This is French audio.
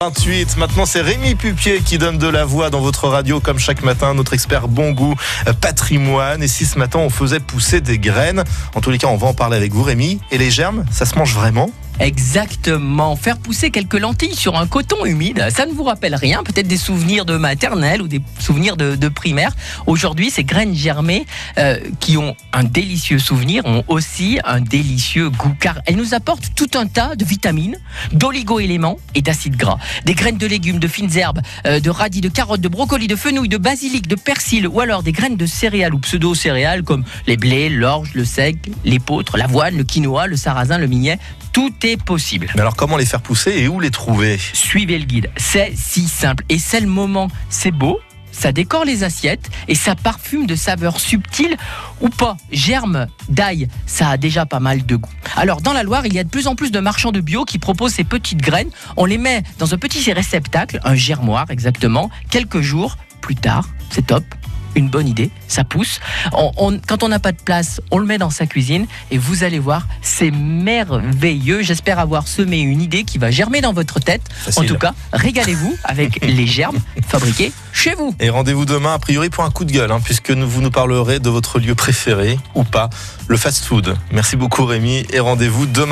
28. Maintenant, c'est Rémi Pupier qui donne de la voix dans votre radio, comme chaque matin, notre expert bon goût euh, patrimoine. Et si ce matin on faisait pousser des graines, en tous les cas, on va en parler avec vous, Rémi. Et les germes, ça se mange vraiment? Exactement. Faire pousser quelques lentilles sur un coton humide, ça ne vous rappelle rien, peut-être des souvenirs de maternelle ou des souvenirs de, primaire. Aujourd'hui, ces graines germées euh, qui ont un délicieux souvenir ont aussi un délicieux goût car elles nous apportent tout un tas de vitamines, d'oligo-éléments et d'acides gras. Des graines de légumes, de fines herbes, euh, de radis, de carottes, de brocolis, de fenouil, de basilic, de persil ou alors des graines de céréales ou pseudo-céréales comme les blés, l'orge, le seigle, l'épeautre, l'avoine, le quinoa, le sarrasin, le millet. Tout est possible. Mais alors comment les faire pousser et où les trouver? Suivez le guide. C'est si simple. Et c'est le moment. C'est beau, ça décore les assiettes et ça parfume de saveurs subtiles ou pas. Germe d'ail, ça a déjà pas mal de goût. Alors dans la Loire, il y a de plus en plus de marchands de bio qui proposent ces petites graines. On les met dans un petit réceptacle, un germoir exactement, quelques jours plus tard. C'est top une bonne idée, ça pousse. quand on n'a pas de place, on le met dans sa cuisine et vous allez voir, c'est merveilleux. J'espère avoir semé une idée qui va germer dans votre tête. En tout cas, régalez-vous avec les germes fabriqués chez vous. Et rendez-vous demain, a priori, pour un coup de gueule, hein, puisque vous nous parlerez de votre lieu préféré ou pas, le fast-food. Merci beaucoup Rémi et rendez-vous demain.